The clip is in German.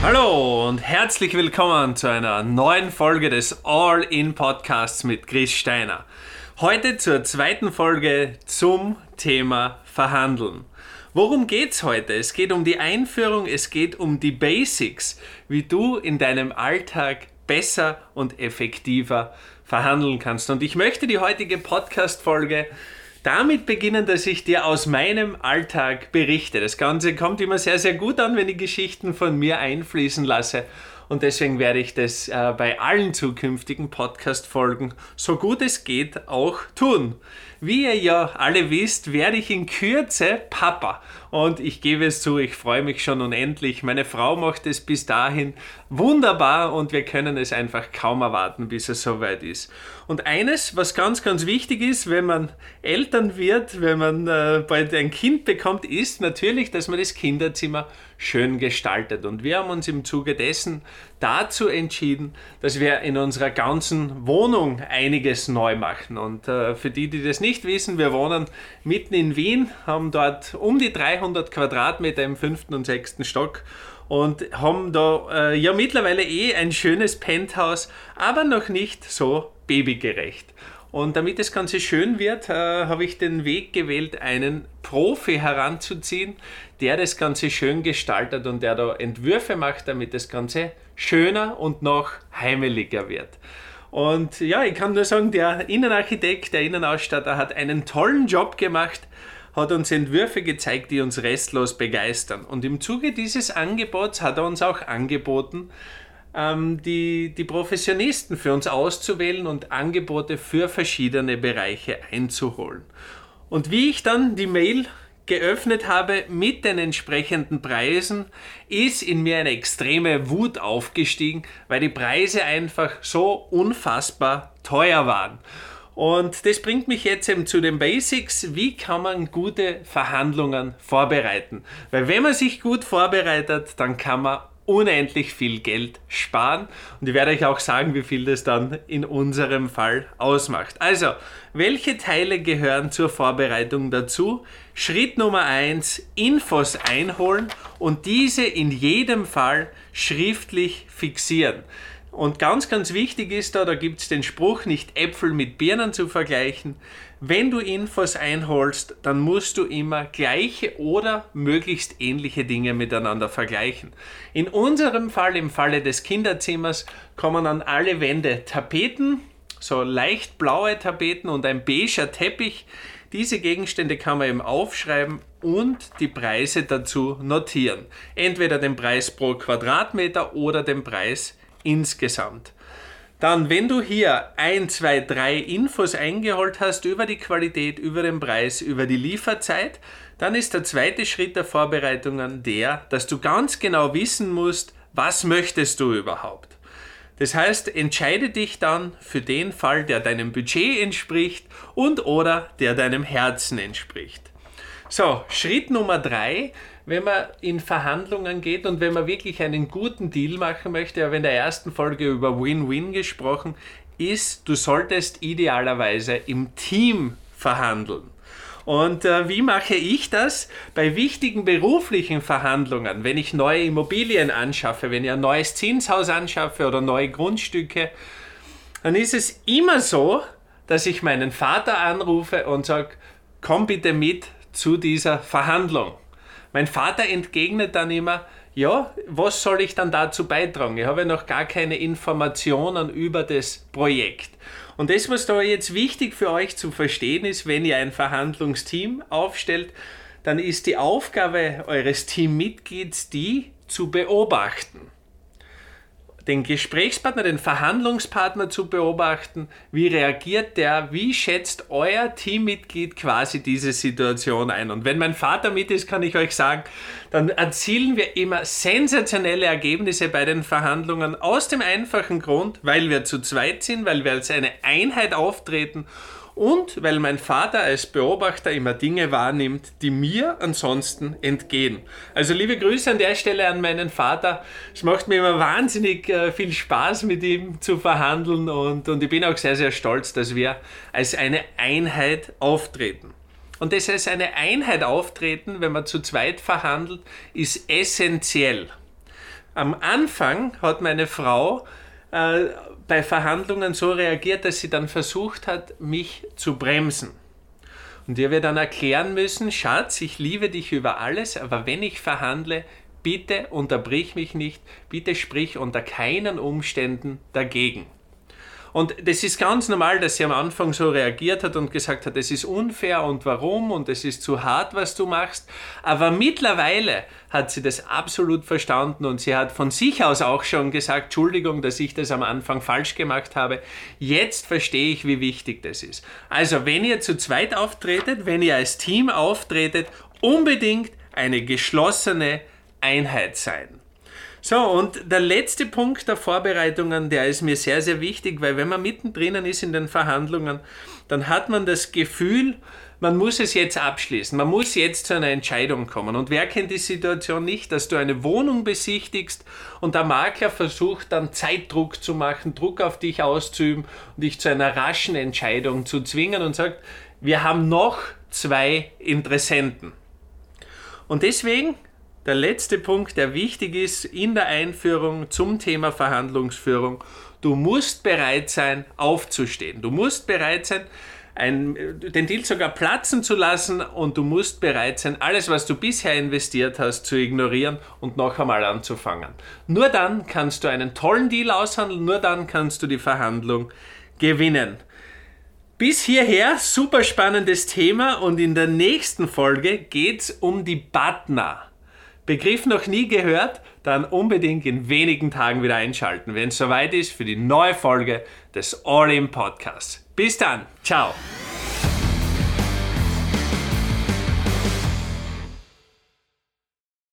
Hallo und herzlich willkommen zu einer neuen Folge des All-In Podcasts mit Chris Steiner. Heute zur zweiten Folge zum Thema Verhandeln. Worum geht's heute? Es geht um die Einführung, es geht um die Basics, wie du in deinem Alltag besser und effektiver verhandeln kannst. Und ich möchte die heutige Podcast-Folge damit beginnen, dass ich dir aus meinem Alltag berichte. Das Ganze kommt immer sehr, sehr gut an, wenn ich Geschichten von mir einfließen lasse. Und deswegen werde ich das äh, bei allen zukünftigen Podcast-Folgen, so gut es geht, auch tun. Wie ihr ja alle wisst, werde ich in Kürze Papa. Und ich gebe es zu, ich freue mich schon unendlich. Meine Frau macht es bis dahin wunderbar und wir können es einfach kaum erwarten, bis es soweit ist. Und eines, was ganz, ganz wichtig ist, wenn man Eltern wird, wenn man äh, bald ein Kind bekommt, ist natürlich, dass man das Kinderzimmer schön gestaltet. Und wir haben uns im Zuge dessen dazu entschieden, dass wir in unserer ganzen Wohnung einiges neu machen. Und äh, für die, die das nicht wissen, wir wohnen mitten in Wien, haben dort um die 300 Quadratmeter im fünften und sechsten Stock und haben da äh, ja mittlerweile eh ein schönes Penthouse, aber noch nicht so babygerecht. Und damit das Ganze schön wird, äh, habe ich den Weg gewählt, einen Profi heranzuziehen, der das Ganze schön gestaltet und der da Entwürfe macht, damit das Ganze schöner und noch heimeliger wird. Und ja, ich kann nur sagen, der Innenarchitekt, der Innenausstatter hat einen tollen Job gemacht, hat uns Entwürfe gezeigt, die uns restlos begeistern. Und im Zuge dieses Angebots hat er uns auch angeboten, ähm, die, die Professionisten für uns auszuwählen und Angebote für verschiedene Bereiche einzuholen. Und wie ich dann die Mail geöffnet habe mit den entsprechenden Preisen, ist in mir eine extreme Wut aufgestiegen, weil die Preise einfach so unfassbar teuer waren. Und das bringt mich jetzt eben zu den Basics. Wie kann man gute Verhandlungen vorbereiten? Weil wenn man sich gut vorbereitet, dann kann man unendlich viel Geld sparen. Und ich werde euch auch sagen, wie viel das dann in unserem Fall ausmacht. Also, welche Teile gehören zur Vorbereitung dazu? Schritt Nummer eins: Infos einholen und diese in jedem Fall schriftlich fixieren. Und ganz, ganz wichtig ist da, da gibt es den Spruch, nicht Äpfel mit Birnen zu vergleichen. Wenn du Infos einholst, dann musst du immer gleiche oder möglichst ähnliche Dinge miteinander vergleichen. In unserem Fall, im Falle des Kinderzimmers, kommen an alle Wände Tapeten, so leicht blaue Tapeten und ein beiger Teppich. Diese Gegenstände kann man eben aufschreiben und die Preise dazu notieren. Entweder den Preis pro Quadratmeter oder den Preis insgesamt. Dann, wenn du hier ein, zwei, drei Infos eingeholt hast über die Qualität, über den Preis, über die Lieferzeit, dann ist der zweite Schritt der Vorbereitungen der, dass du ganz genau wissen musst, was möchtest du überhaupt. Das heißt, entscheide dich dann für den Fall, der deinem Budget entspricht und oder der deinem Herzen entspricht. So, Schritt Nummer drei, wenn man in Verhandlungen geht und wenn man wirklich einen guten Deal machen möchte, habe in der ersten Folge über Win-Win gesprochen, ist, du solltest idealerweise im Team verhandeln. Und äh, wie mache ich das? Bei wichtigen beruflichen Verhandlungen, wenn ich neue Immobilien anschaffe, wenn ich ein neues Zinshaus anschaffe oder neue Grundstücke, dann ist es immer so, dass ich meinen Vater anrufe und sage, komm bitte mit zu dieser Verhandlung. Mein Vater entgegnet dann immer, ja, was soll ich dann dazu beitragen? Ich habe noch gar keine Informationen über das Projekt. Und das, was da jetzt wichtig für euch zu verstehen ist, wenn ihr ein Verhandlungsteam aufstellt, dann ist die Aufgabe eures Teammitglieds die zu beobachten den Gesprächspartner, den Verhandlungspartner zu beobachten. Wie reagiert der? Wie schätzt euer Teammitglied quasi diese Situation ein? Und wenn mein Vater mit ist, kann ich euch sagen, dann erzielen wir immer sensationelle Ergebnisse bei den Verhandlungen aus dem einfachen Grund, weil wir zu zweit sind, weil wir als eine Einheit auftreten und weil mein Vater als Beobachter immer Dinge wahrnimmt, die mir ansonsten entgehen. Also liebe Grüße an der Stelle an meinen Vater. Es macht mir immer wahnsinnig äh, viel Spaß, mit ihm zu verhandeln und, und ich bin auch sehr, sehr stolz, dass wir als eine Einheit auftreten. Und das als eine Einheit auftreten, wenn man zu zweit verhandelt, ist essentiell. am Anfang hat meine Frau äh, bei Verhandlungen so reagiert, dass sie dann versucht hat, mich zu bremsen. Und ihr wird dann erklären müssen, Schatz, ich liebe dich über alles, aber wenn ich verhandle, bitte unterbrich mich nicht, bitte sprich unter keinen Umständen dagegen. Und das ist ganz normal, dass sie am Anfang so reagiert hat und gesagt hat, es ist unfair und warum und es ist zu hart, was du machst. Aber mittlerweile hat sie das absolut verstanden und sie hat von sich aus auch schon gesagt, Entschuldigung, dass ich das am Anfang falsch gemacht habe. Jetzt verstehe ich, wie wichtig das ist. Also, wenn ihr zu zweit auftretet, wenn ihr als Team auftretet, unbedingt eine geschlossene Einheit sein. So, und der letzte Punkt der Vorbereitungen, der ist mir sehr, sehr wichtig, weil wenn man mittendrin ist in den Verhandlungen, dann hat man das Gefühl, man muss es jetzt abschließen, man muss jetzt zu einer Entscheidung kommen. Und wer kennt die Situation nicht, dass du eine Wohnung besichtigst und der Makler versucht dann Zeitdruck zu machen, Druck auf dich auszuüben und dich zu einer raschen Entscheidung zu zwingen und sagt, wir haben noch zwei Interessenten. Und deswegen der letzte Punkt, der wichtig ist in der Einführung zum Thema Verhandlungsführung. Du musst bereit sein, aufzustehen. Du musst bereit sein, ein, den Deal sogar platzen zu lassen und du musst bereit sein, alles, was du bisher investiert hast, zu ignorieren und noch einmal anzufangen. Nur dann kannst du einen tollen Deal aushandeln, nur dann kannst du die Verhandlung gewinnen. Bis hierher super spannendes Thema und in der nächsten Folge geht es um die Butner. Begriff noch nie gehört, dann unbedingt in wenigen Tagen wieder einschalten, wenn es soweit ist für die neue Folge des All In Podcasts. Bis dann, ciao.